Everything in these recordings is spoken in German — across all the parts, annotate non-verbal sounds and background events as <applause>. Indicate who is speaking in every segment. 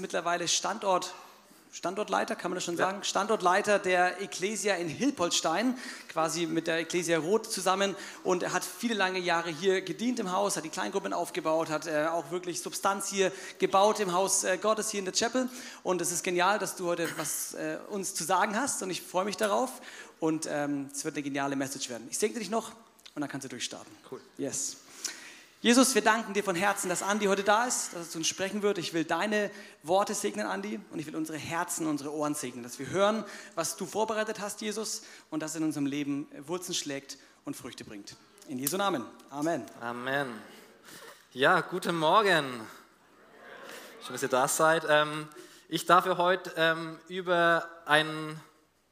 Speaker 1: mittlerweile Standort Standortleiter, kann man das schon sagen? Ja. Standortleiter der Ecclesia in Hilpoltstein, quasi mit der Ecclesia Roth zusammen. Und er hat viele lange Jahre hier gedient im Haus, hat die Kleingruppen aufgebaut, hat äh, auch wirklich Substanz hier gebaut im Haus äh, Gottes hier in der Chapel. Und es ist genial, dass du heute was äh, uns zu sagen hast. Und ich freue mich darauf. Und ähm, es wird eine geniale Message werden. Ich segne dich noch und dann kannst du durchstarten.
Speaker 2: Cool.
Speaker 1: Yes. Jesus, wir danken dir von Herzen, dass Andi heute da ist, dass er zu uns sprechen wird. Ich will deine Worte segnen, Andi, und ich will unsere Herzen, unsere Ohren segnen, dass wir hören, was du vorbereitet hast, Jesus, und das in unserem Leben Wurzeln schlägt und Früchte bringt. In Jesu Namen. Amen.
Speaker 2: Amen. Ja, guten Morgen. Schön, dass ihr da seid. Ähm, ich darf ja heute ähm, über ein,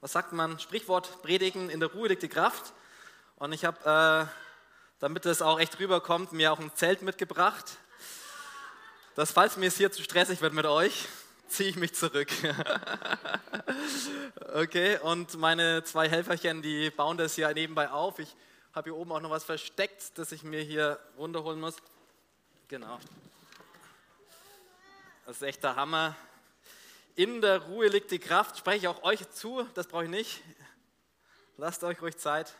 Speaker 2: was sagt man, Sprichwort predigen, in der Ruhe liegt die Kraft. Und ich habe... Damit es auch echt rüberkommt, mir auch ein Zelt mitgebracht. Dass, falls mir es hier zu stressig wird mit euch, <laughs> ziehe ich mich zurück. <laughs> okay, und meine zwei Helferchen, die bauen das hier nebenbei auf. Ich habe hier oben auch noch was versteckt, das ich mir hier runterholen muss. Genau. Das ist echt der Hammer. In der Ruhe liegt die Kraft. Spreche ich auch euch zu, das brauche ich nicht. Lasst euch ruhig Zeit.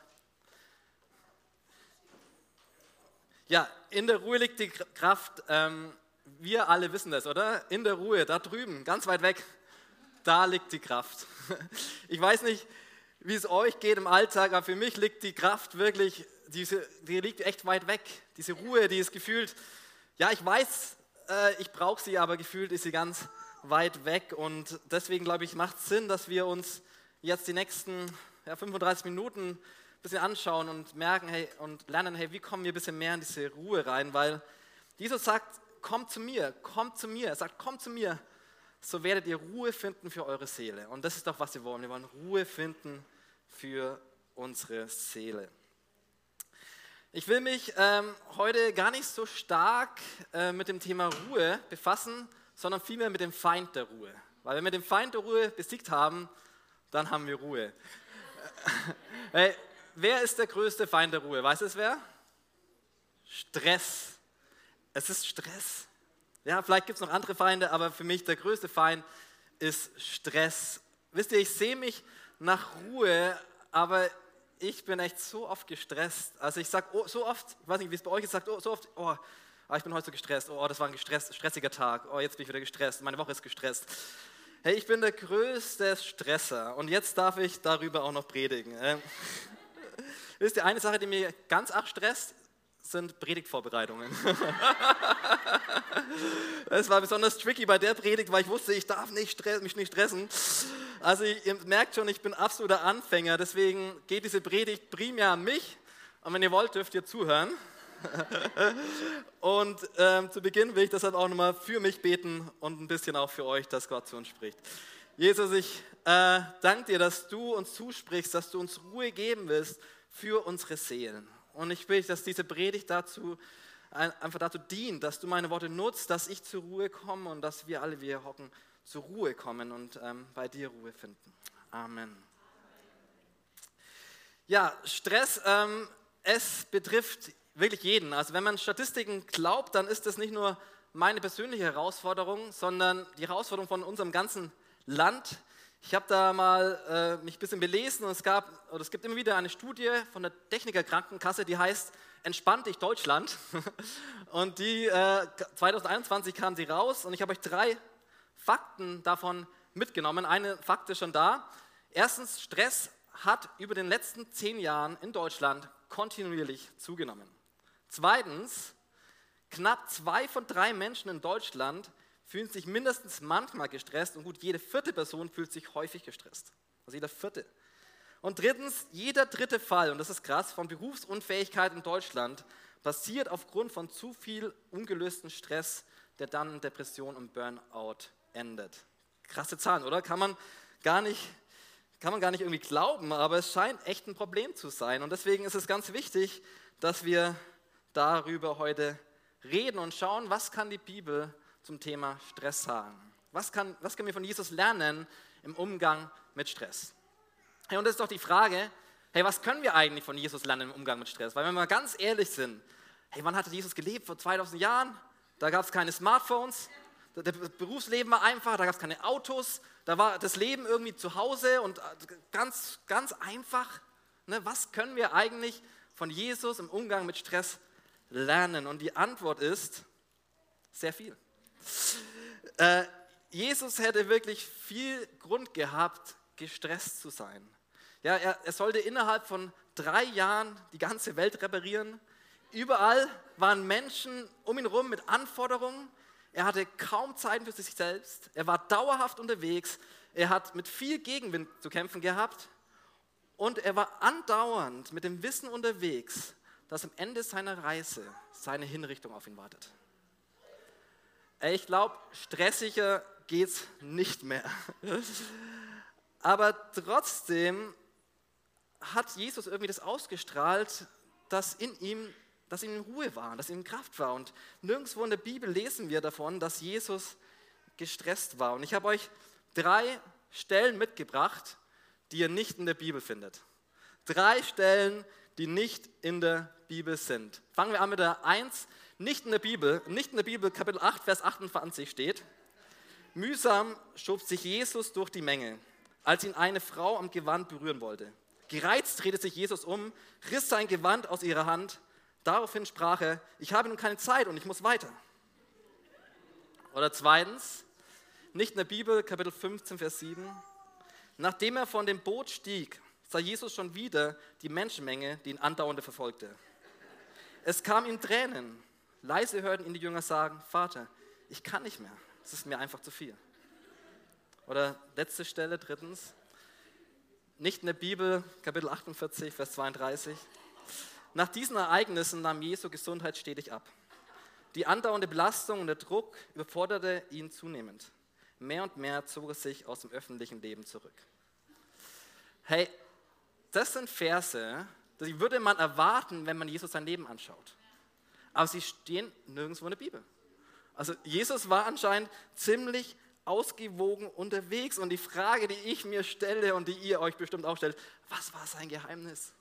Speaker 2: Ja, in der Ruhe liegt die Kraft. Ähm, wir alle wissen das, oder? In der Ruhe, da drüben, ganz weit weg, da liegt die Kraft. <laughs> Ich weiß nicht, wie es euch geht im Alltag, aber für mich liegt die Kraft wirklich, diese, die liegt echt weit weg. Diese Ruhe, die ist gefühlt, ja, ich weiß, äh, ich brauche sie, aber gefühlt ist sie ganz weit weg. Und deswegen glaube ich, macht es Sinn, dass wir uns jetzt die nächsten ja, 35 Minuten bisschen anschauen und merken hey, und lernen, hey, wie kommen wir ein bisschen mehr in diese Ruhe rein, weil Jesus sagt, kommt zu mir, kommt zu mir, er sagt, kommt zu mir, so werdet ihr Ruhe finden für eure Seele. Und das ist doch, was wir wollen. Wir wollen Ruhe finden für unsere Seele. Ich will mich ähm, heute gar nicht so stark äh, mit dem Thema Ruhe befassen, sondern vielmehr mit dem Feind der Ruhe. Weil wenn wir den Feind der Ruhe besiegt haben, dann haben wir Ruhe. <laughs> hey, wer ist der größte Feind der Ruhe? Weiß es wer? Stress. Es ist Stress. Ja, vielleicht gibt es noch andere Feinde, aber für mich der größte Feind ist Stress. Wisst ihr, ich sehe mich nach Ruhe, aber ich bin echt so oft gestresst. Also ich sage oh, so oft, ich weiß nicht, wie es bei euch ist, sagt oh, so oft, oh, ah, ich bin heute so gestresst, oh, das war ein gestresst, stressiger Tag, oh, jetzt bin ich wieder gestresst, meine Woche ist gestresst. Hey, ich bin der größte Stresser und jetzt darf ich darüber auch noch predigen. <laughs> Wisst ihr, eine Sache, die mir ganz arg stresst, sind Predigtvorbereitungen. <laughs> Es war besonders tricky bei der Predigt, weil ich wusste, ich darf nicht mich nicht stressen. Also ihr merkt schon, ich bin absoluter Anfänger, deswegen geht diese Predigt primär an mich. Und wenn ihr wollt, dürft ihr zuhören. <laughs> und ähm, zu Beginn will ich deshalb auch nochmal für mich beten und ein bisschen auch für euch, dass Gott zu uns spricht. Jesus, ich äh, danke dir, dass du uns zusprichst, dass du uns Ruhe geben willst für unsere Seelen. Und ich will, dass diese Predigt dazu einfach dazu dient, dass du meine Worte nutzt, dass ich zur Ruhe komme und dass wir alle, wie wir hocken, zur Ruhe kommen und ähm, bei dir Ruhe finden. Amen. Ja, Stress, ähm, es betrifft wirklich jeden. Also wenn man Statistiken glaubt, dann ist das nicht nur meine persönliche Herausforderung, sondern die Herausforderung von unserem ganzen Land. Ich habe da mal äh, mich ein bisschen belesen und es, gab, oder es gibt immer wieder eine Studie von der Techniker Krankenkasse, die heißt Entspannt dich Deutschland. <laughs> Und die äh, 2021 kam sie raus und ich habe euch drei Fakten davon mitgenommen. Eine Fakt ist schon da. Erstens, Stress hat über den letzten zehn Jahren in Deutschland kontinuierlich zugenommen. Zweitens, knapp zwei von drei Menschen in Deutschland fühlen sich mindestens manchmal gestresst und gut, jede vierte Person fühlt sich häufig gestresst. Also jeder vierte. Und drittens, jeder dritte Fall, und das ist krass, von Berufsunfähigkeit in Deutschland passiert aufgrund von zu viel ungelösten Stress, der dann in Depression und Burnout endet. Krasse Zahlen, oder? Kann man gar nicht, kann man gar nicht irgendwie glauben, aber es scheint echt ein Problem zu sein. Und deswegen ist es ganz wichtig, dass wir darüber heute reden und schauen, was kann die Bibel zum Thema Stress sagen. Was, kann, was können wir von Jesus lernen im Umgang mit Stress? Hey, und das ist doch die Frage, hey, was können wir eigentlich von Jesus lernen im Umgang mit Stress? Weil wenn wir mal ganz ehrlich sind, hey, wann hatte Jesus gelebt? Vor 2000 Jahren? Da gab es keine Smartphones. das Berufsleben war einfach, da gab es keine Autos, da war das Leben irgendwie zu Hause und äh, ganz, ganz einfach. Ne? Was können wir eigentlich von Jesus im Umgang mit Stress lernen? Und die Antwort ist sehr viel. Äh, Jesus hätte wirklich viel Grund gehabt, gestresst zu sein. Ja, er, er sollte innerhalb von drei Jahren die ganze Welt reparieren. Überall waren Menschen um ihn herum mit Anforderungen. Er hatte kaum Zeit für sich selbst. Er war dauerhaft unterwegs. Er hat mit viel Gegenwind zu kämpfen gehabt. Und er war andauernd mit dem Wissen unterwegs, dass am Ende seiner Reise seine Hinrichtung auf ihn wartet. Ich glaube, stressiger geht es nicht mehr. Aber trotzdem hat Jesus irgendwie das ausgestrahlt, dass in ihm, dass ihm Ruhe war, dass in ihm Kraft war. Und nirgendwo in der Bibel lesen wir davon, dass Jesus gestresst war. Und ich habe euch drei Stellen mitgebracht, die ihr nicht in der Bibel findet. Drei Stellen, die nicht in der Bibel sind. Fangen wir an mit der 1, nicht in der Bibel, nicht in der Bibel, Kapitel 8, Vers 28 steht. Mühsam schob sich Jesus durch die Menge, als ihn eine Frau am Gewand berühren wollte. Gereizt drehte sich Jesus um, riss sein Gewand aus ihrer Hand. Daraufhin sprach er, ich habe nun keine Zeit und ich muss weiter. Oder zweitens, nicht in der Bibel, Kapitel 15, Vers 7. Nachdem er von dem Boot stieg, sah Jesus schon wieder die Menschenmenge, die ihn andauernd verfolgte. Es kam ihm Tränen. Leise hörten ihn die Jünger sagen, Vater, ich kann nicht mehr, es ist mir einfach zu viel. Oder letzte Stelle, drittens, nicht in der Bibel, Kapitel 48, Vers 32. Nach diesen Ereignissen nahm Jesu Gesundheit stetig ab. Die andauernde Belastung und der Druck überforderte ihn zunehmend. Mehr und mehr zog er sich aus dem öffentlichen Leben zurück. Hey, das sind Verse, die würde man erwarten, wenn man Jesus sein Leben anschaut. Aber sie stehen nirgendwo in der Bibel. Also Jesus war anscheinend ziemlich ausgewogen unterwegs und die Frage, die ich mir stelle und die ihr euch bestimmt auch stellt, was war sein Geheimnis?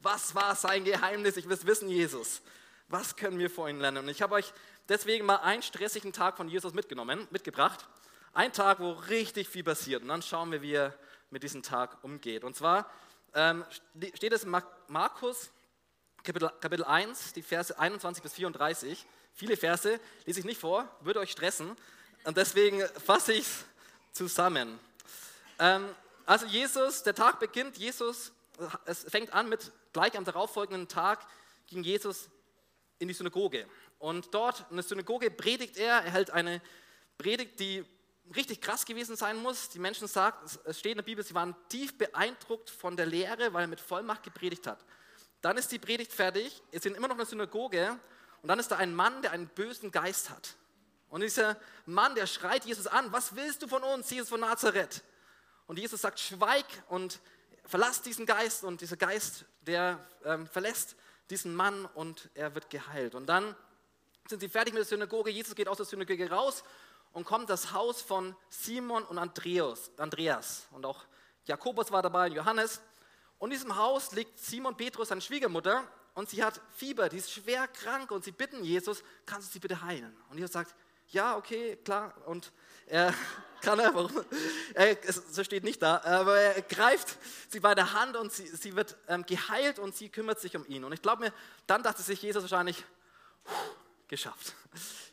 Speaker 2: Was war sein Geheimnis? Ich will es wissen, Jesus. Was können wir vor ihm lernen? Und ich habe euch deswegen mal einen stressigen Tag von Jesus mitgenommen, mitgebracht. Ein Tag, wo richtig viel passiert. Und dann schauen wir, wie er mit diesem Tag umgeht. Und zwar ähm, steht es in Markus Kapitel, Kapitel 1, die Verse 21 bis 34. Viele Verse lese ich nicht vor, würde euch stressen. Und deswegen fasse ich es zusammen. Ähm, also Jesus, der Tag beginnt, Jesus, es fängt an mit, gleich am darauffolgenden Tag ging Jesus in die Synagoge. Und dort in der Synagoge predigt er, er hält eine Predigt, die richtig krass gewesen sein muss. Die Menschen sagen, es steht in der Bibel, sie waren tief beeindruckt von der Lehre, weil er mit Vollmacht gepredigt hat. Dann ist die Predigt fertig, es sind immer noch in der Synagoge und dann ist da ein Mann, der einen bösen Geist hat. Und dieser Mann, der schreit Jesus an, was willst du von uns, Jesus von Nazareth? Und Jesus sagt, schweig und verlass diesen Geist und dieser Geist, der ähm, verlässt diesen Mann und er wird geheilt. Und dann sind sie fertig mit der Synagoge, Jesus geht aus der Synagoge raus und kommt das Haus von Simon und Andreas. Andreas. Und auch Jakobus war dabei, Johannes. Und in diesem Haus liegt Simon Petrus, seine Schwiegermutter, und sie hat Fieber, die ist schwer krank und sie bitten Jesus, kannst du sie bitte heilen? Und Jesus sagt, ja, okay, klar. Und er <laughs> kann er, warum? Er, so steht nicht da, aber er greift sie bei der Hand und sie, sie wird ähm, geheilt und sie kümmert sich um ihn. Und ich glaube mir, dann dachte sich Jesus wahrscheinlich, geschafft.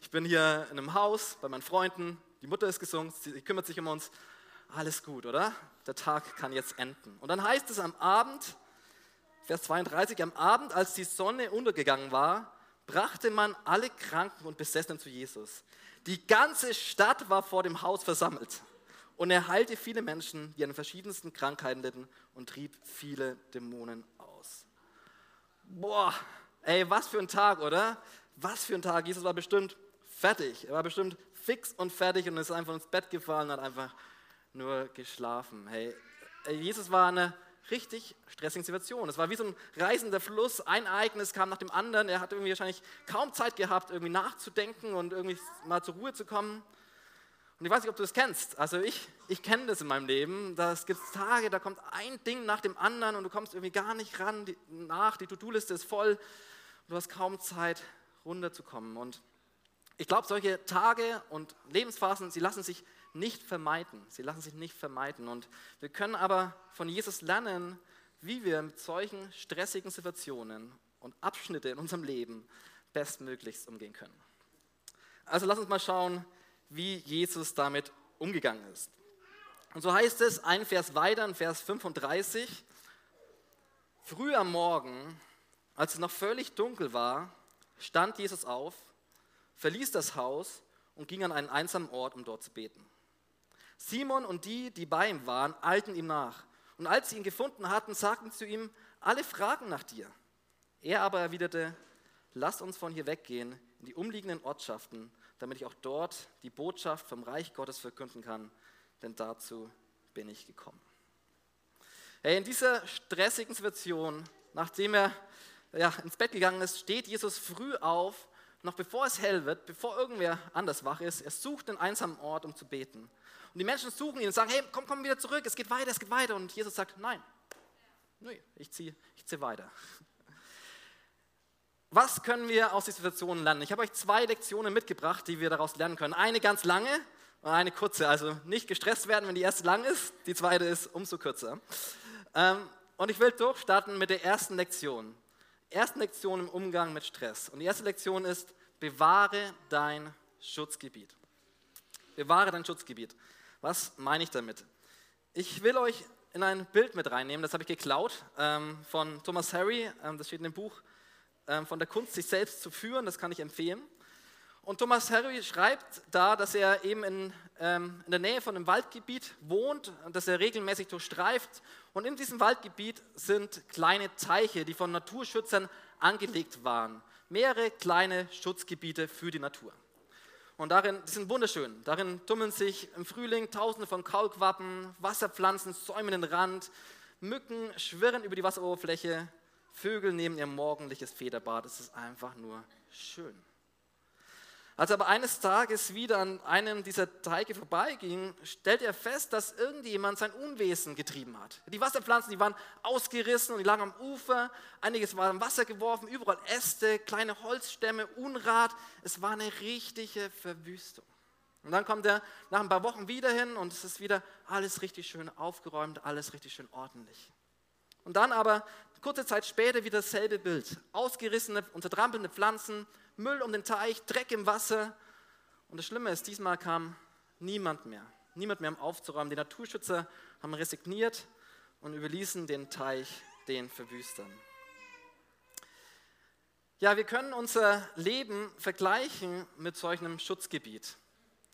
Speaker 2: Ich bin hier in einem Haus bei meinen Freunden, die Mutter ist gesungen, sie kümmert sich um uns. Alles gut, oder? Der Tag kann jetzt enden. Und dann heißt es am Abend, Vers 32, am Abend, als die Sonne untergegangen war, brachte man alle Kranken und Besessenen zu Jesus. Die ganze Stadt war vor dem Haus versammelt. Und er heilte viele Menschen, die an verschiedensten Krankheiten litten und trieb viele Dämonen aus. Boah, ey, was für ein Tag, oder? Was für ein Tag. Jesus war bestimmt fertig. Er war bestimmt fix und fertig und ist einfach ins Bett gefallen und hat einfach nur geschlafen. Hey, Jesus war eine richtig stressige Situation. Es war wie so ein reißender Fluss, ein Ereignis kam nach dem anderen. Er hat irgendwie wahrscheinlich kaum Zeit gehabt, irgendwie nachzudenken und irgendwie mal zur Ruhe zu kommen. Und ich weiß nicht, ob du das kennst. Also ich, ich kenne das in meinem Leben. Da gibt Tage, da kommt ein Ding nach dem anderen und du kommst irgendwie gar nicht ran die, nach. Die To-Do-Liste ist voll. Du hast kaum Zeit, runterzukommen. Und ich glaube, solche Tage und Lebensphasen, sie lassen sich nicht vermeiden. Sie lassen sich nicht vermeiden. Und wir können aber von Jesus lernen, wie wir mit solchen stressigen Situationen und Abschnitte in unserem Leben bestmöglichst umgehen können. Also lass uns mal schauen, wie Jesus damit umgegangen ist. Und so heißt es, ein Vers weiter, in Vers 35, früh am Morgen, als es noch völlig dunkel war, stand Jesus auf, verließ das Haus und ging an einen einsamen Ort, um dort zu beten. Simon und die, die bei ihm waren, eilten ihm nach. Und als sie ihn gefunden hatten, sagten zu ihm, alle fragen nach dir. Er aber erwiderte, lasst uns von hier weggehen in die umliegenden Ortschaften, damit ich auch dort die Botschaft vom Reich Gottes verkünden kann, denn dazu bin ich gekommen. Hey, in dieser stressigen Situation, nachdem er ja, ins Bett gegangen ist, steht Jesus früh auf, noch bevor es hell wird, bevor irgendwer anders wach ist. Er sucht einen einsamen Ort, um zu beten. Und die Menschen suchen ihn und sagen, hey, komm, komm wieder zurück, es geht weiter, es geht weiter. Und Jesus sagt, nein, nee, ich ziehe ich zieh weiter. Was können wir aus dieser Situation lernen? Ich habe euch zwei Lektionen mitgebracht, die wir daraus lernen können. Eine ganz lange und eine kurze. Also nicht gestresst werden, wenn die erste lang ist, die zweite ist umso kürzer. Ähm, und ich will durchstarten mit der ersten Lektion. Erste Lektion im Umgang mit Stress. Und die erste Lektion ist, bewahre dein Schutzgebiet. Bewahre dein Schutzgebiet. Was meine ich damit? Ich will euch in ein Bild mit reinnehmen, das habe ich geklaut ähm, von Thomas Harry, ähm, das steht in dem Buch ähm, von der Kunst, sich selbst zu führen, das kann ich empfehlen. Und Thomas Harry schreibt da, dass er eben in, ähm, in der Nähe von einem Waldgebiet wohnt, das er regelmäßig durchstreift. Und in diesem Waldgebiet sind kleine Teiche, die von Naturschützern angelegt waren. Mehrere kleine Schutzgebiete für die Natur. Und darin, die sind wunderschön. Darin tummeln sich im Frühling tausende von Kaulquappen, Wasserpflanzen säumen den Rand, Mücken schwirren über die Wasseroberfläche, Vögel nehmen ihr morgendliches Federbad. Es ist einfach nur schön. Als er aber eines Tages wieder an einem dieser Teige vorbeiging, stellte er fest, dass irgendjemand sein Unwesen getrieben hat. Die Wasserpflanzen, die waren ausgerissen und die lagen am Ufer. Einiges war im Wasser geworfen, überall Äste, kleine Holzstämme, Unrat. Es war eine richtige Verwüstung. Und dann kommt er nach ein paar Wochen wieder hin und es ist wieder alles richtig schön aufgeräumt, alles richtig schön ordentlich. Und dann aber kurze Zeit später wieder dasselbe Bild. Ausgerissene und zertrampelnde Pflanzen, Müll um den Teich, Dreck im Wasser. Und das Schlimme ist, diesmal kam niemand mehr. Niemand mehr, um aufzuräumen. Die Naturschützer haben resigniert und überließen den Teich den Verwüstern. Ja, wir können unser Leben vergleichen mit solch einem Schutzgebiet.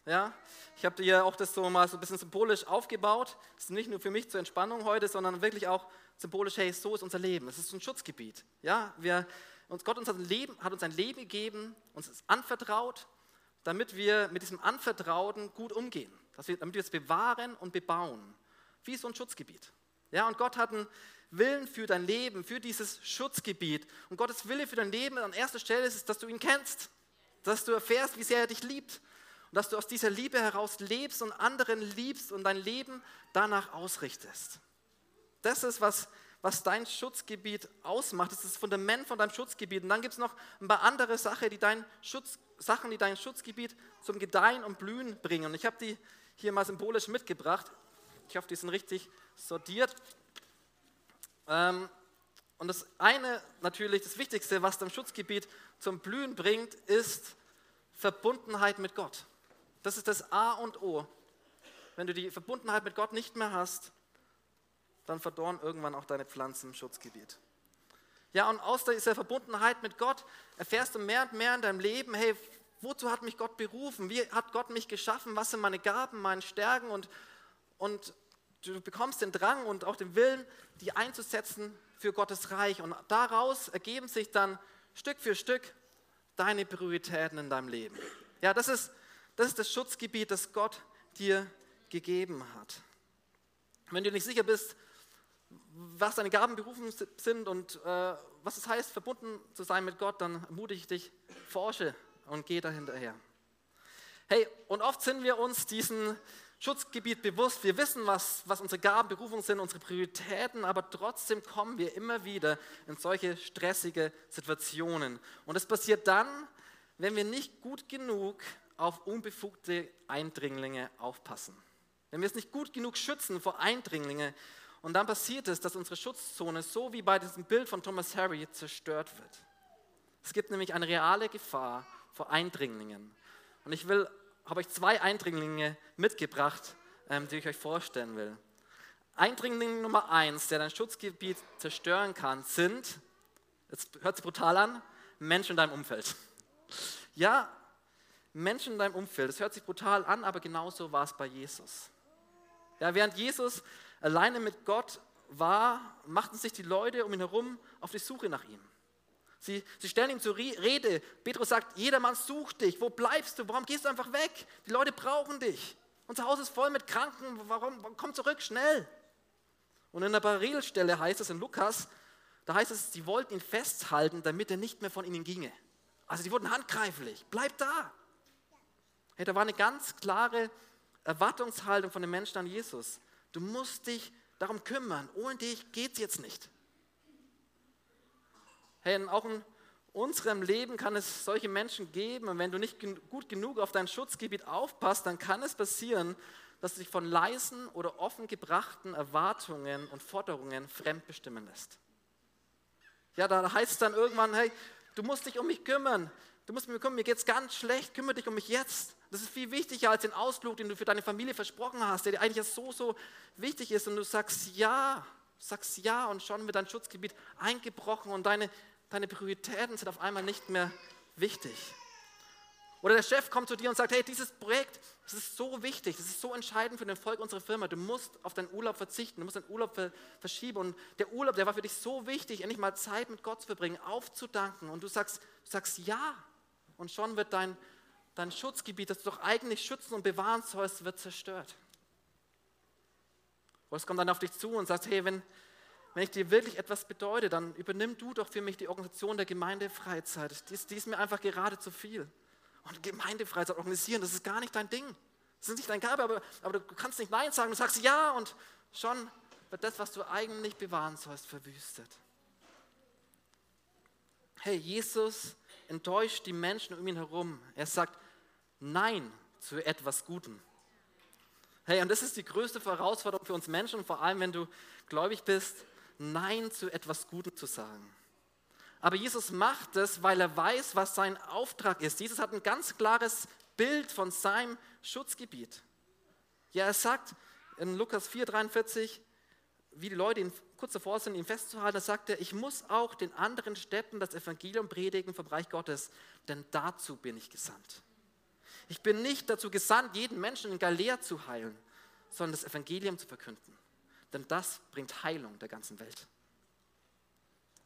Speaker 2: Ja, ich habe dir auch das so mal so ein bisschen symbolisch aufgebaut. Das ist nicht nur für mich zur Entspannung heute, sondern wirklich auch symbolisch, hey, so ist unser Leben. Es ist ein Schutzgebiet. Ja, wir, uns, Gott uns Leben, hat uns ein Leben gegeben, uns ist anvertraut, damit wir mit diesem Anvertrauten gut umgehen, dass wir, damit wir es bewahren und bebauen, wie so ein Schutzgebiet. Ja, und Gott hat einen Willen für dein Leben, für dieses Schutzgebiet. Und Gottes Wille für dein Leben an erster Stelle ist dass du ihn kennst, dass du erfährst, wie sehr er dich liebt und dass du aus dieser Liebe heraus lebst und anderen liebst und dein Leben danach ausrichtest. Das ist, was, was dein Schutzgebiet ausmacht. Das ist das Fundament von deinem Schutzgebiet. Und dann gibt es noch ein paar andere Sachen, die dein Schutz, Sachen, die dein Schutzgebiet zum Gedeihen und Blühen bringen. Und ich habe die hier mal symbolisch mitgebracht. Ich hoffe, die sind richtig sortiert. Ähm, und das eine, natürlich das Wichtigste, was dein Schutzgebiet zum Blühen bringt, ist Verbundenheit mit Gott. Das ist das A und O. Wenn du die Verbundenheit mit Gott nicht mehr hast, dann verdorren irgendwann auch deine Pflanzen im Schutzgebiet. Ja, und aus dieser Verbundenheit mit Gott erfährst du mehr und mehr in deinem Leben, hey, wozu hat mich Gott berufen? Wie hat Gott mich geschaffen? Was sind meine Gaben, meine Stärken? Und, und du bekommst den Drang und auch den Willen, die einzusetzen für Gottes Reich. Und daraus ergeben sich dann Stück für Stück deine Prioritäten in deinem Leben. Ja, das ist das ist das Schutzgebiet, das Gott dir gegeben hat. Wenn du nicht sicher bist, was deine Gabenberufen sind und äh, was es heißt, verbunden zu sein mit Gott, dann ermutige ich dich, forsche und geh dahinterher. Hey, und oft sind wir uns diesen Schutzgebiet bewusst. Wir wissen, was, was unsere Gabenberufungen sind, unsere Prioritäten, aber trotzdem kommen wir immer wieder in solche stressige Situationen. Und es passiert dann, wenn wir nicht gut genug auf unbefugte Eindringlinge aufpassen. Wenn wir es nicht gut genug schützen vor Eindringlingen und dann passiert es, dass unsere Schutzzone, so wie bei diesem Bild von Thomas Harry, zerstört wird. Es gibt nämlich eine reale Gefahr vor Eindringlingen. Und ich will, habe euch zwei Eindringlinge mitgebracht, ähm, die ich euch vorstellen will. Eindringling Nummer eins, der dein Schutzgebiet zerstören kann, sind, jetzt hört sich brutal an, Menschen in deinem Umfeld. <laughs> Ja, Menschen in deinem Umfeld. Das hört sich brutal an, aber genauso war es bei Jesus. Ja, während Jesus alleine mit Gott war, machten sich die Leute um ihn herum auf die Suche nach ihm. Sie, sie stellen ihm zur Rede. Petrus sagt, jedermann sucht dich. Wo bleibst du? Warum gehst du einfach weg? Die Leute brauchen dich. Unser Haus ist voll mit Kranken. Warum? Komm zurück, schnell. Und in der Parallelstelle heißt es in Lukas, da heißt es, sie wollten ihn festhalten, damit er nicht mehr von ihnen ginge. Also die wurden handgreiflich. Bleib da. Hey, da war eine ganz klare Erwartungshaltung von den Menschen an Jesus. Du musst dich darum kümmern. Ohne dich geht es jetzt nicht. Hey, auch in unserem Leben kann es solche Menschen geben. Und wenn du nicht gut genug auf dein Schutzgebiet aufpasst, dann kann es passieren, dass du dich von leisen oder offen gebrachten Erwartungen und Forderungen fremdbestimmen lässt. Ja, da heißt es dann irgendwann, hey, du musst dich um mich kümmern. Du musst mich kümmern, mir geht es ganz schlecht, kümmere dich um mich jetzt. Das ist viel wichtiger als den Ausflug, den du für deine Familie versprochen hast, der dir eigentlich so, so wichtig ist. Und du sagst ja, sagst ja und schon wird dein Schutzgebiet eingebrochen und deine deine Prioritäten sind auf einmal nicht mehr wichtig. Oder der Chef kommt zu dir und sagt, hey, dieses Projekt, das ist so wichtig, das ist so entscheidend für den Erfolg unserer Firma. Du musst auf deinen Urlaub verzichten, du musst deinen Urlaub verschieben. Und der Urlaub, der war für dich so wichtig, endlich mal Zeit mit Gott zu verbringen, aufzudanken. Und du sagst, sagst ja. Und schon wird dein, dein Schutzgebiet, das du doch eigentlich schützen und bewahren sollst, wird zerstört. Oder es kommt dann auf dich zu und sagt, hey, wenn, wenn ich dir wirklich etwas bedeute, dann übernimm du doch für mich die Organisation der Gemeindefreizeit. Die ist, die ist mir einfach gerade zu viel. Und Gemeindefreizeit organisieren, das ist gar nicht dein Ding. Das ist nicht dein Gabe, aber, aber du kannst nicht Nein sagen. Du sagst Ja und schon wird das, was du eigentlich bewahren sollst, verwüstet. Hey, Jesus enttäuscht die Menschen um ihn herum. Er sagt Nein zu etwas Gutem. Hey, und das ist die größte Herausforderung für uns Menschen, vor allem wenn du gläubig bist. Nein zu etwas Gutem zu sagen. Aber Jesus macht es, weil er weiß, was sein Auftrag ist. Jesus hat ein ganz klares Bild von seinem Schutzgebiet. Ja, er sagt in Lukas 4,43, wie die Leute ihn kurz davor sind, ihn festzuhalten, da sagt er, ich muss auch den anderen Städten das Evangelium predigen vom Reich Gottes, denn dazu bin ich gesandt. Ich bin nicht dazu gesandt, jeden Menschen in Galea zu heilen, sondern das Evangelium zu verkünden denn das bringt Heilung der ganzen Welt.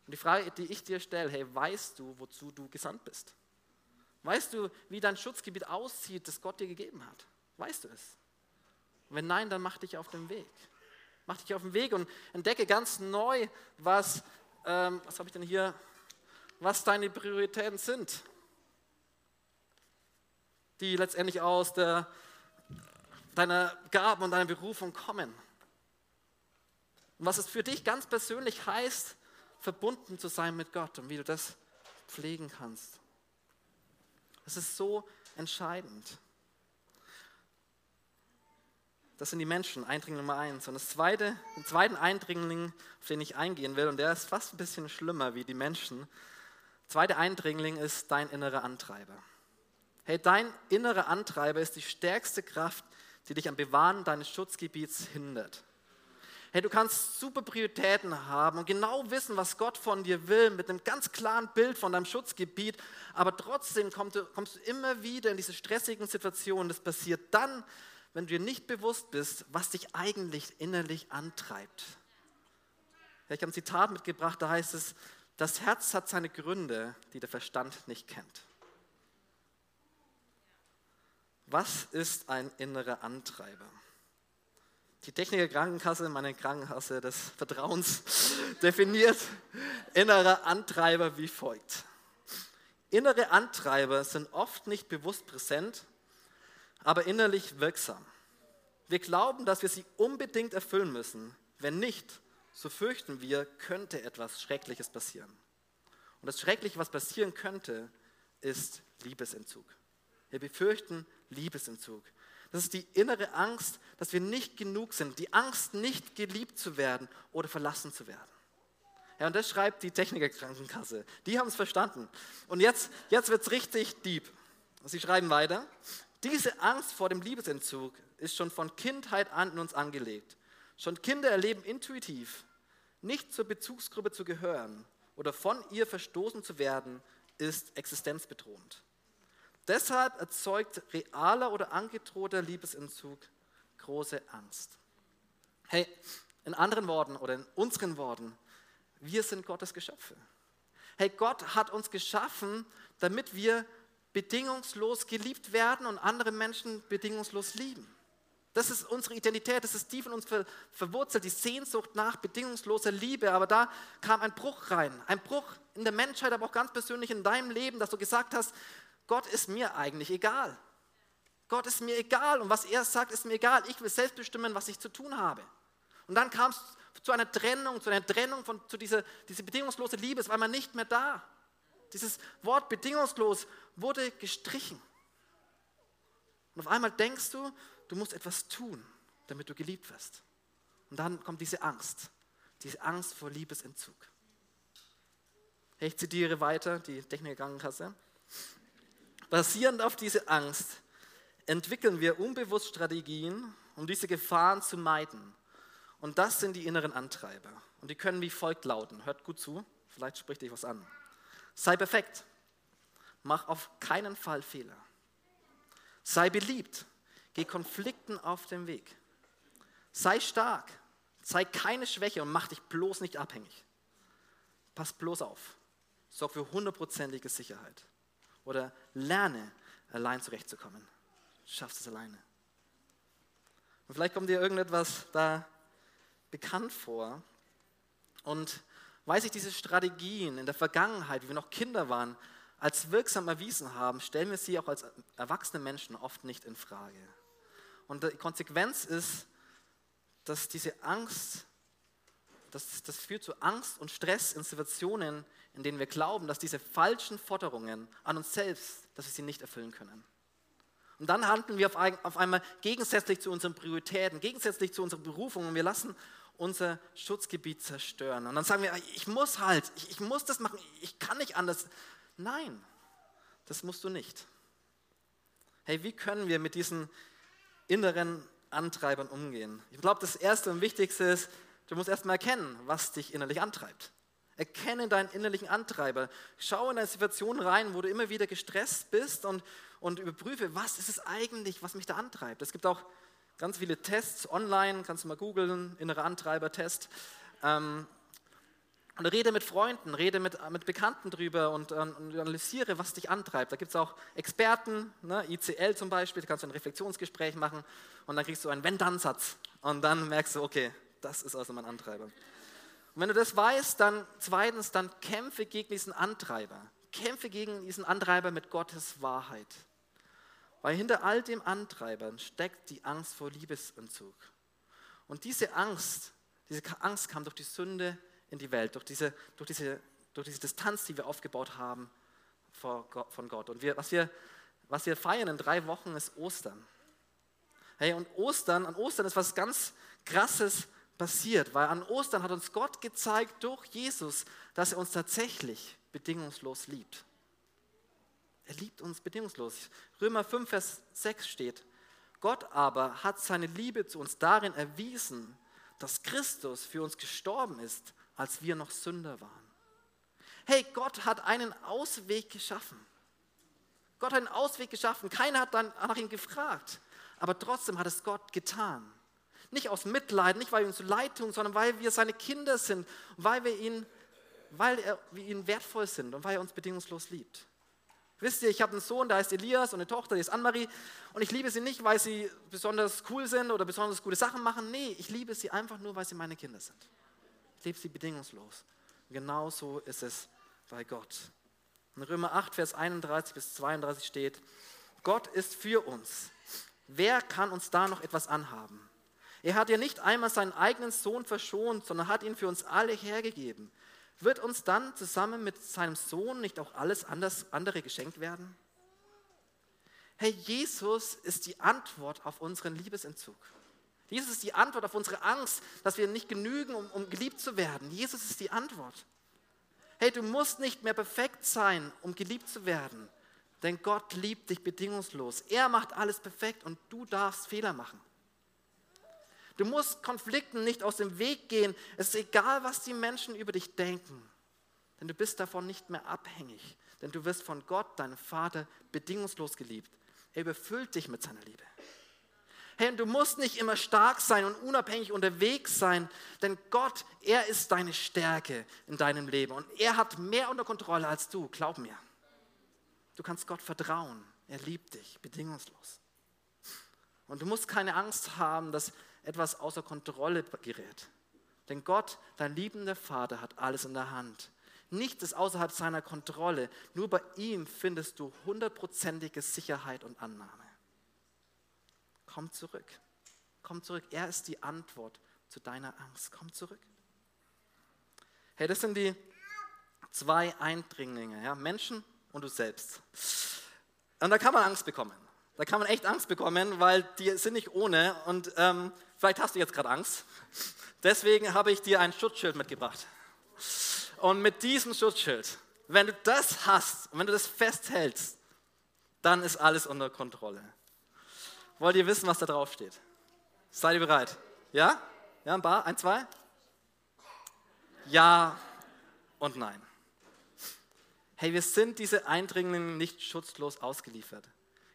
Speaker 2: Und die Frage, die ich dir stelle, hey, weißt du, wozu du gesandt bist? Weißt du, wie dein Schutzgebiet aussieht, das Gott dir gegeben hat? Weißt du es? Und wenn nein, dann mach dich auf den Weg. Mach dich auf den Weg und entdecke ganz neu, was, ähm, was habe ich denn hier, was deine Prioritäten sind, die letztendlich aus der, deiner Gaben und deiner Berufung kommen. Und was es für dich ganz persönlich heißt, verbunden zu sein mit Gott und wie du das pflegen kannst. Das ist so entscheidend. Das sind die Menschen, Eindringling Nummer eins. Und das zweite, den zweiten Eindringling, auf den ich eingehen will, und der ist fast ein bisschen schlimmer wie die Menschen. Der zweite Eindringling ist dein innerer Antreiber. Hey, dein innerer Antreiber ist die stärkste Kraft, die dich am Bewahren deines Schutzgebiets hindert. Hey, du kannst super Prioritäten haben und genau wissen, was Gott von dir will, mit einem ganz klaren Bild von deinem Schutzgebiet, aber trotzdem kommst du, kommst du immer wieder in diese stressigen Situationen. Das passiert dann, wenn du dir nicht bewusst bist, was dich eigentlich innerlich antreibt. Ich habe ein Zitat mitgebracht, da heißt es, das Herz hat seine Gründe, die der Verstand nicht kennt. Was ist ein innerer Antreiber? die Techniker Krankenkasse, meine Krankenkasse des Vertrauens, <laughs> definiert innere Antreiber wie folgt. Innere Antreiber sind oft nicht bewusst präsent, aber innerlich wirksam. Wir glauben, dass wir sie unbedingt erfüllen müssen. Wenn nicht, so fürchten wir, könnte etwas Schreckliches passieren. Und das Schreckliche, was passieren könnte, ist Liebesentzug. Wir befürchten Liebesentzug. Das ist die innere Angst, dass wir nicht genug sind. Die Angst, nicht geliebt zu werden oder verlassen zu werden. Ja, und das schreibt die Technikerkrankenkasse. Die haben es verstanden. Und jetzt, jetzt wird es richtig deep. Sie schreiben weiter. Diese Angst vor dem Liebesentzug ist schon von Kindheit an in uns angelegt. Schon Kinder erleben intuitiv, nicht zur Bezugsgruppe zu gehören oder von ihr verstoßen zu werden, ist existenzbedrohend. Deshalb erzeugt realer oder angedrohter Liebesentzug große Angst. Hey, in anderen Worten oder in unseren Worten, wir sind Gottes Geschöpfe. Hey, Gott hat uns geschaffen, damit wir bedingungslos geliebt werden und andere Menschen bedingungslos lieben. Das ist unsere Identität, das ist tief in uns verwurzelt, die Sehnsucht nach bedingungsloser Liebe. Aber da kam ein Bruch rein, ein Bruch in der Menschheit, aber auch ganz persönlich in deinem Leben, dass du gesagt hast, Gott ist mir eigentlich egal. Gott ist mir egal und was er sagt, ist mir egal. Ich will selbst bestimmen, was ich zu tun habe. Und dann kam es zu einer Trennung, zu einer Trennung von zu dieser, diese bedingungslose Liebe, es war man nicht mehr da. Dieses Wort bedingungslos wurde gestrichen. Und auf einmal denkst du, du musst etwas tun, damit du geliebt wirst. Und dann kommt diese Angst, diese Angst vor Liebesentzug. Ich zitiere weiter die Technikerkrankenkasse. Basierend auf dieser Angst entwickeln wir unbewusst Strategien, um diese Gefahren zu meiden. Und das sind die inneren Antreiber. Und die können wie folgt lauten. Hört gut zu, vielleicht spricht dich was an. Sei perfekt. Mach auf keinen Fall Fehler. Sei beliebt. Geh Konflikten auf den Weg. Sei stark. Zeig keine Schwäche und mach dich bloß nicht abhängig. Pass bloß auf. Sorg für hundertprozentige Sicherheit. Oder lerne, allein zurechtzukommen. Schaffst es alleine. Und vielleicht kommt dir irgendetwas da bekannt vor. Und weil sich diese Strategien in der Vergangenheit, wie wir noch Kinder waren, als wirksam erwiesen haben, stellen wir sie auch als erwachsene Menschen oft nicht in Frage. Und die Konsequenz ist, dass diese Angst, das, das führt zu Angst und Stress in Situationen, in denen wir glauben, dass diese falschen Forderungen an uns selbst, dass wir sie nicht erfüllen können. Und dann handeln wir auf, einmal gegensätzlich zu unseren Prioritäten, gegensätzlich zu unserer Berufung und wir lassen unser Schutzgebiet zerstören. Und dann sagen wir, ich muss halt, ich, ich muss das machen, ich kann nicht anders. Nein, das musst du nicht. Hey, wie können wir mit diesen inneren Antreibern umgehen? Ich glaube, das Erste und Wichtigste ist, du musst erstmal erkennen, was dich innerlich antreibt. Erkenne deinen innerlichen Antreiber. Schau in eine Situation rein, wo du immer wieder gestresst bist und, und überprüfe, was ist es eigentlich, was mich da antreibt. Es gibt auch ganz viele Tests online, kannst du mal googeln, innere Antreiber-Test. Ähm, und rede mit Freunden, rede mit, mit Bekannten drüber und, ähm, und analysiere, was dich antreibt. Da gibt es auch Experten, ne, ICL zum Beispiel, da kannst du ein Reflexionsgespräch machen und dann kriegst du einen Wenn-Dann-Satz. Und dann merkst du, okay, das ist also mein Antreiber. Und wenn du das weißt, dann zweitens, dann kämpfe gegen diesen Antreiber. Kämpfe gegen diesen Antreiber mit Gottes Wahrheit. Weil hinter all dem Antreibern steckt die Angst vor Liebesentzug. Und diese Angst, diese Angst kam durch die Sünde in die Welt, durch diese, durch diese, durch diese Distanz, die wir aufgebaut haben Gott, von Gott. Und wir, was, wir, was wir feiern in drei Wochen ist Ostern. Hey, und Ostern, an Ostern ist was ganz Krasses passiert, weil an Ostern hat uns Gott gezeigt durch Jesus, dass er uns tatsächlich bedingungslos liebt. Er liebt uns bedingungslos. Römer 5, Vers 6 steht, Gott aber hat seine Liebe zu uns darin erwiesen, dass Christus für uns gestorben ist, als wir noch Sünder waren. Hey, Gott hat einen Ausweg geschaffen. Gott hat einen Ausweg geschaffen. Keiner hat dann nach ihm gefragt. Aber trotzdem hat es Gott getan. Nicht aus Mitleid, nicht weil wir uns so leid tun, sondern weil wir seine Kinder sind, weil wir ihn, weil er, wir ihn wertvoll sind und weil er uns bedingungslos liebt. Wisst ihr, ich habe einen Sohn, der heißt Elias und eine Tochter, die ist Anne-Marie. Und ich liebe sie nicht, weil sie besonders cool sind oder besonders gute Sachen machen. Nee, ich liebe sie einfach nur, weil sie meine Kinder sind. Ich liebe sie bedingungslos. Und genau so ist es bei Gott. In Römer 8, Vers 31 bis 32 steht, Gott ist für uns. Wer kann uns da noch etwas anhaben? Er hat ja nicht einmal seinen eigenen Sohn verschont, sondern hat ihn für uns alle hergegeben wird uns dann zusammen mit seinem Sohn nicht auch alles andere geschenkt werden? Hey, Jesus ist die Antwort auf unseren Liebesentzug. Jesus ist die Antwort auf unsere Angst, dass wir nicht genügen, um, um geliebt zu werden. Jesus ist die Antwort. Hey, du musst nicht mehr perfekt sein, um geliebt zu werden. Denn Gott liebt dich bedingungslos. Er macht alles perfekt und du darfst Fehler machen. Du musst Konflikten nicht aus dem Weg gehen. Es ist egal, was die Menschen über dich denken. Denn du bist davon nicht mehr abhängig. Denn du wirst von Gott, deinem Vater, bedingungslos geliebt. Er überfüllt dich mit seiner Liebe. Hey, du musst nicht immer stark sein und unabhängig unterwegs sein, denn Gott, er ist deine Stärke in deinem Leben und er hat mehr unter Kontrolle als du, glaub mir. Du kannst Gott vertrauen, er liebt dich bedingungslos. Und du musst keine Angst haben, dass etwas außer Kontrolle gerät. Denn Gott, dein liebender Vater, hat alles in der Hand. Nichts ist außerhalb seiner Kontrolle. Nur bei ihm findest du hundertprozentige Sicherheit und Annahme. Komm zurück. Komm zurück. Er ist die Antwort zu deiner Angst. Komm zurück. Hey, das sind die zwei Eindringlinge, ja? Menschen und du selbst. Und da kann man Angst bekommen. Da kann man echt Angst bekommen, weil die sind nicht ohne. Und ähm, vielleicht hast du jetzt gerade Angst. Deswegen habe ich dir ein Schutzschild mitgebracht. Und mit diesem Schutzschild, wenn du das hast und wenn du das festhältst, dann ist alles unter Kontrolle. Wollt ihr wissen, was da drauf steht? Seid ihr bereit? Ja? Ja, ein paar? Ein, zwei? Ja und nein. Hey, wir sind diese Eindringlingen nicht schutzlos ausgeliefert.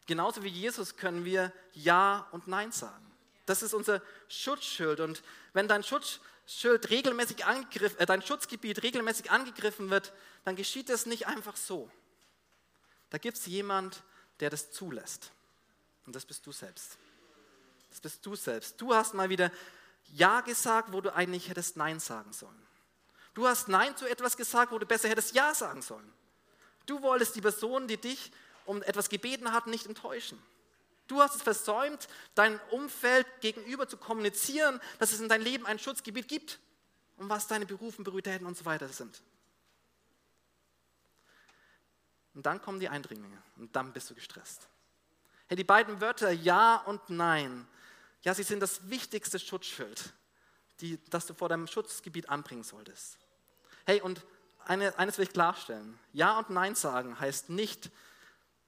Speaker 2: Genauso wie Jesus können wir Ja und Nein sagen. Das ist unser Schutzschild. Und wenn dein Schutzschild regelmäßig angegriffen, äh, dein Schutzgebiet regelmäßig angegriffen wird, dann geschieht das nicht einfach so. Da gibt es jemand, der das zulässt. Und das bist du selbst. Das bist du selbst. Du hast mal wieder Ja gesagt, wo du eigentlich hättest Nein sagen sollen. Du hast Nein zu etwas gesagt, wo du besser hättest Ja sagen sollen. Du wolltest die Person, die dich um etwas gebeten hat, nicht enttäuschen. Du hast es versäumt, dein Umfeld gegenüber zu kommunizieren, dass es in deinem Leben ein Schutzgebiet gibt und was deine Berufen, Prioritäten und so weiter sind. Und dann kommen die Eindringlinge und dann bist du gestresst. Hey, die beiden Wörter Ja und Nein, ja, sie sind das wichtigste Schutzschild, die, das du vor deinem Schutzgebiet anbringen solltest. Hey, und eine, eines will ich klarstellen. Ja und Nein sagen heißt nicht,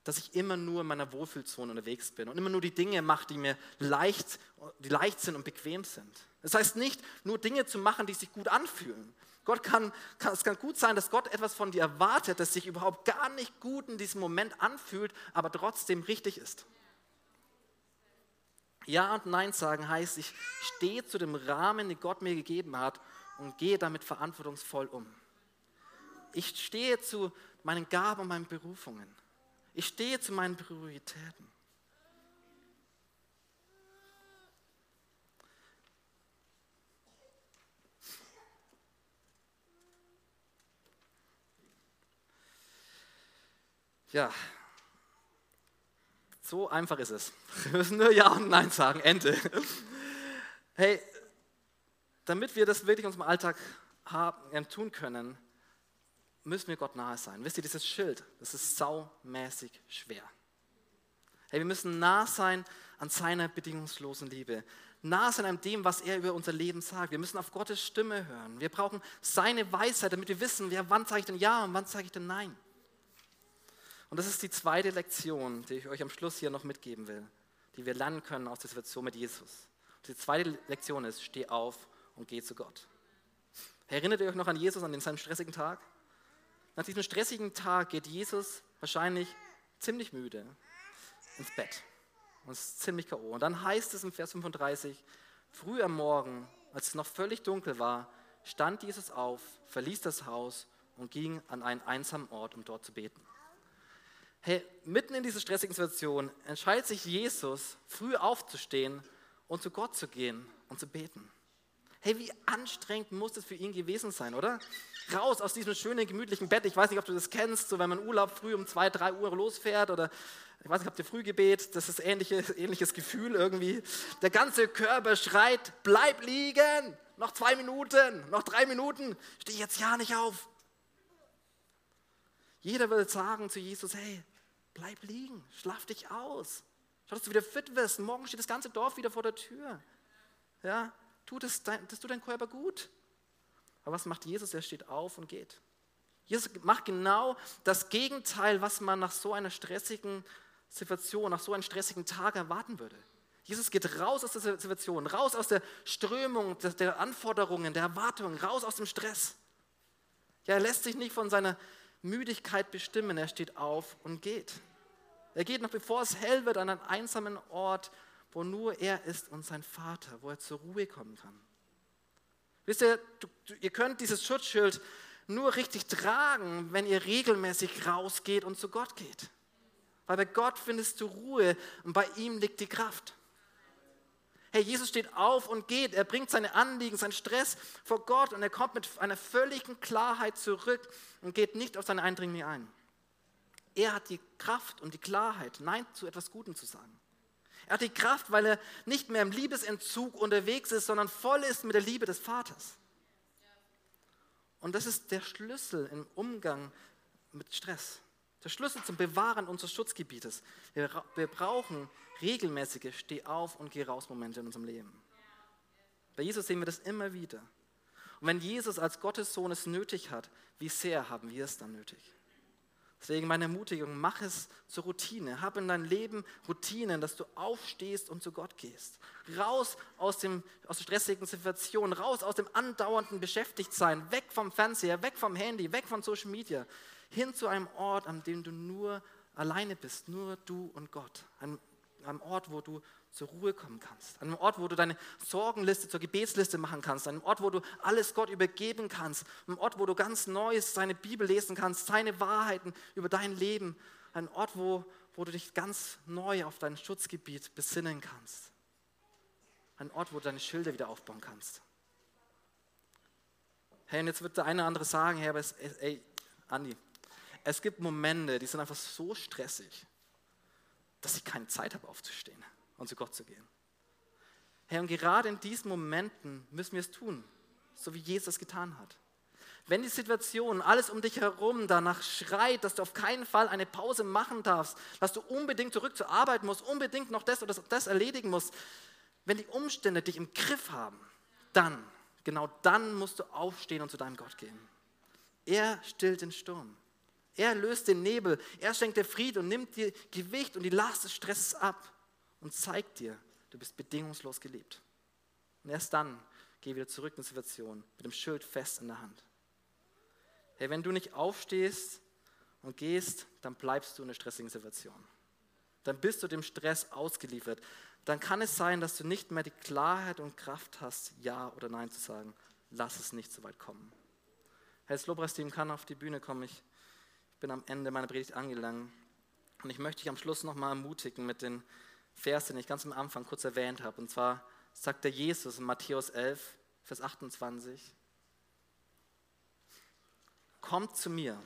Speaker 2: dass ich immer nur in meiner Wohlfühlzone unterwegs bin und immer nur die Dinge mache, die mir leicht, die leicht sind und bequem sind. Das heißt nicht, nur Dinge zu machen, die sich gut anfühlen. Gott kann, kann, es kann gut sein, dass Gott etwas von dir erwartet, das sich überhaupt gar nicht gut in diesem Moment anfühlt, aber trotzdem richtig ist. Ja und Nein sagen heißt, ich stehe zu dem Rahmen, den Gott mir gegeben hat und gehe damit verantwortungsvoll um. Ich stehe zu meinen Gaben und meinen Berufungen. Ich stehe zu meinen Prioritäten. Ja, so einfach ist es. Wir müssen nur Ja und Nein sagen, Ende. Hey, damit wir das wirklich in unserem Alltag haben, tun können, müssen wir Gott nahe sein. Wisst ihr, dieses Schild, das ist saumäßig schwer. Hey, wir müssen nah sein an seiner bedingungslosen Liebe. Nah sein an dem, was er über unser Leben sagt. Wir müssen auf Gottes Stimme hören. Wir brauchen seine Weisheit, damit wir wissen, wann sage ich denn Ja und wann sage ich denn Nein. Und das ist die zweite Lektion, die ich euch am Schluss hier noch mitgeben will, die wir lernen können aus der Situation mit Jesus. Die zweite Lektion ist, steh auf und geh zu Gott. Erinnert ihr euch noch an Jesus, an seinem stressigen Tag? Nach diesem stressigen Tag geht Jesus wahrscheinlich ziemlich müde ins Bett und ist ziemlich K.O. Und dann heißt es im Vers 35, früh am Morgen, als es noch völlig dunkel war, stand Jesus auf, verließ das Haus und ging an einen einsamen Ort, um dort zu beten. Hey, mitten in dieser stressigen Situation entscheidet sich Jesus, früh aufzustehen und zu Gott zu gehen und zu beten. Hey, wie anstrengend muss das für ihn gewesen sein, oder? Raus aus diesem schönen, gemütlichen Bett. Ich weiß nicht, ob du das kennst, so wenn man Urlaub früh um zwei, drei Uhr losfährt oder ich weiß nicht, habt ihr Frühgebet? Das ist ähnliches, ähnliches Gefühl irgendwie. Der ganze Körper schreit, bleib liegen, noch zwei Minuten, noch drei Minuten, steh jetzt ja nicht auf. Jeder will sagen zu Jesus, hey, Bleib liegen, schlaf dich aus. Schau, dass du wieder fit wirst. Morgen steht das ganze Dorf wieder vor der Tür. Ja, tu das, das tut dein Körper gut. Aber was macht Jesus? Er steht auf und geht. Jesus macht genau das Gegenteil, was man nach so einer stressigen Situation, nach so einem stressigen Tag erwarten würde. Jesus geht raus aus der Situation, raus aus der Strömung, der Anforderungen, der Erwartungen, raus aus dem Stress. Ja, er lässt sich nicht von seiner Müdigkeit bestimmen, er steht auf und geht. Er geht noch bevor es hell wird an einen einsamen Ort, wo nur er ist und sein Vater, wo er zur Ruhe kommen kann. Wisst ihr, du, du, ihr könnt dieses Schutzschild nur richtig tragen, wenn ihr regelmäßig rausgeht und zu Gott geht. Weil bei Gott findest du Ruhe und bei ihm liegt die Kraft. Hey, Jesus steht auf und geht. Er bringt seine Anliegen, seinen Stress vor Gott und er kommt mit einer völligen Klarheit zurück und geht nicht auf seine Eindringlinge ein. Er hat die Kraft und die Klarheit, Nein zu etwas Gutem zu sagen. Er hat die Kraft, weil er nicht mehr im Liebesentzug unterwegs ist, sondern voll ist mit der Liebe des Vaters. Und das ist der Schlüssel im Umgang mit Stress. Der Schlüssel zum Bewahren unseres Schutzgebietes. Wir, wir brauchen regelmäßige Steh auf und geh raus Momente in unserem Leben. Bei Jesus sehen wir das immer wieder. Und wenn Jesus als Gottes Sohn es nötig hat, wie sehr haben wir es dann nötig? Deswegen meine Ermutigung, mach es zur Routine. Hab in deinem Leben Routinen, dass du aufstehst und zu Gott gehst. Raus aus, dem, aus der stressigen Situation, raus aus dem andauernden Beschäftigtsein, weg vom Fernseher, weg vom Handy, weg von Social Media, hin zu einem Ort, an dem du nur alleine bist, nur du und Gott. Ein einem Ort, wo du zur Ruhe kommen kannst, an einem Ort, wo du deine Sorgenliste zur Gebetsliste machen kannst, an einem Ort, wo du alles Gott übergeben kannst, an einem Ort, wo du ganz Neues seine Bibel lesen kannst, seine Wahrheiten über dein Leben, an einem Ort, wo, wo du dich ganz neu auf dein Schutzgebiet besinnen kannst, an einem Ort, wo du deine Schilder wieder aufbauen kannst. Hey, und jetzt wird der eine oder andere sagen, hey, aber es, ey, Andi, es gibt Momente, die sind einfach so stressig dass ich keine Zeit habe aufzustehen und zu Gott zu gehen. Herr, und gerade in diesen Momenten müssen wir es tun, so wie Jesus es getan hat. Wenn die Situation, alles um dich herum danach schreit, dass du auf keinen Fall eine Pause machen darfst, dass du unbedingt zurück zur Arbeit musst, unbedingt noch das oder das erledigen musst, wenn die Umstände dich im Griff haben, dann, genau dann musst du aufstehen und zu deinem Gott gehen. Er stillt den Sturm. Er löst den Nebel, er schenkt dir Frieden und nimmt dir Gewicht und die Last des Stresses ab und zeigt dir, du bist bedingungslos geliebt. Und erst dann geh wieder zurück in die Situation mit dem Schild fest in der Hand. Hey, wenn du nicht aufstehst und gehst, dann bleibst du in einer stressigen Situation. Dann bist du dem Stress ausgeliefert. Dann kann es sein, dass du nicht mehr die Klarheit und Kraft hast, Ja oder Nein zu sagen. Lass es nicht so weit kommen. Herr, das Lobpreisteam kann auf die Bühne kommen. Ich bin am Ende meiner Predigt angelangt. Und ich möchte dich am Schluss nochmal ermutigen mit den Versen, den ich ganz am Anfang kurz erwähnt habe. Und zwar sagt der Jesus in Matthäus 11, Vers 28, Kommt zu mir,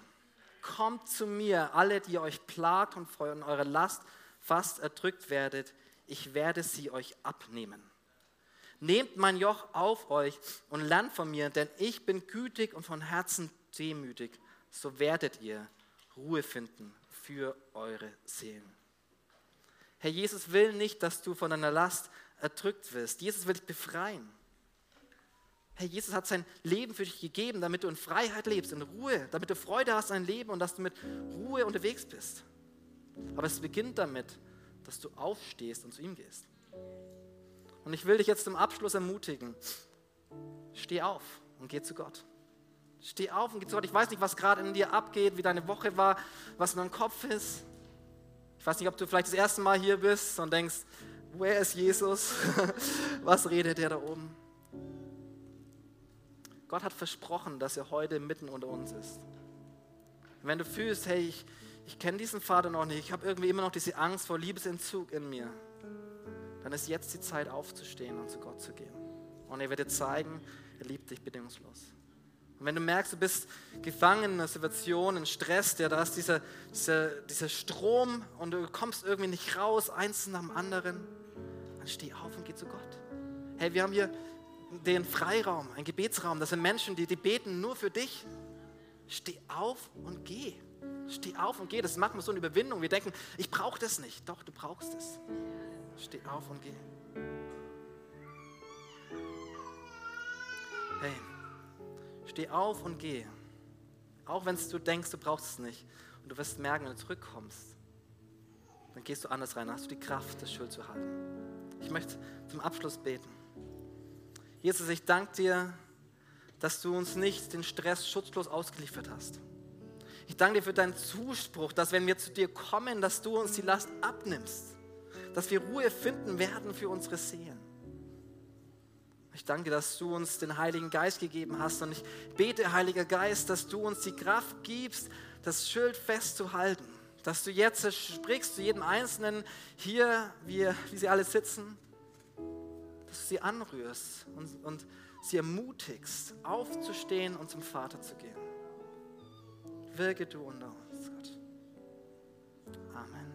Speaker 2: kommt zu mir, alle, die euch plagt und von eurer Last fast erdrückt werdet, ich werde sie euch abnehmen. Nehmt mein Joch auf euch und lernt von mir, denn ich bin gütig und von Herzen demütig, so werdet ihr Ruhe finden für eure Seelen. Herr Jesus will nicht, dass du von deiner Last erdrückt wirst. Jesus will dich befreien. Herr Jesus hat sein Leben für dich gegeben, damit du in Freiheit lebst, in Ruhe, damit du Freude hast an Leben und dass du mit Ruhe unterwegs bist. Aber es beginnt damit, dass du aufstehst und zu ihm gehst. Und ich will dich jetzt zum Abschluss ermutigen. Steh auf und geh zu Gott. Steh auf und geh zu Gott. Ich weiß nicht, was gerade in dir abgeht, wie deine Woche war, was in deinem Kopf ist. Ich weiß nicht, ob du vielleicht das erste Mal hier bist und denkst, wer ist Jesus? <laughs> was redet der da oben? Gott hat versprochen, dass er heute mitten unter uns ist. Wenn du fühlst, hey, ich, ich kenne diesen Vater noch nicht, ich habe irgendwie immer noch diese Angst vor Liebesentzug in mir, dann ist jetzt die Zeit aufzustehen und zu Gott zu gehen. Und er wird dir zeigen, er liebt dich bedingungslos. Und wenn du merkst, du bist gefangen in einer Situation, in Stress, ja, da ist dieser, dieser, dieser Strom und du kommst irgendwie nicht raus, eins nach dem anderen, dann steh auf und geh zu Gott. Hey, wir haben hier den Freiraum, einen Gebetsraum. Das sind Menschen, die, die beten nur für dich. Steh auf und geh. Steh auf und geh. Das macht mir so eine Überwindung. Wir denken, ich brauche das nicht. Doch, du brauchst es. Steh auf und geh. Hey, steh auf und geh. Auch wenn du denkst, du brauchst es nicht. Und du wirst merken, wenn du zurückkommst, dann gehst du anders rein, dann hast du die Kraft, das Schild zu halten. Ich möchte zum Abschluss beten. Jesus, ich danke dir, dass du uns nicht den Stress schutzlos ausgeliefert hast. Ich danke dir für deinen Zuspruch, dass wenn wir zu dir kommen, dass du uns die Last abnimmst, dass wir Ruhe finden werden für unsere Seelen. Ich danke, dass du uns den Heiligen Geist gegeben hast und ich bete, Heiliger Geist, dass du uns die Kraft gibst, das Schild festzuhalten. Dass du jetzt sprichst zu jedem Einzelnen hier, wie, wie sie alle sitzen, dass du sie anrührst und, und sie ermutigst, aufzustehen und zum Vater zu gehen. Wirke du unter uns, Gott. Amen.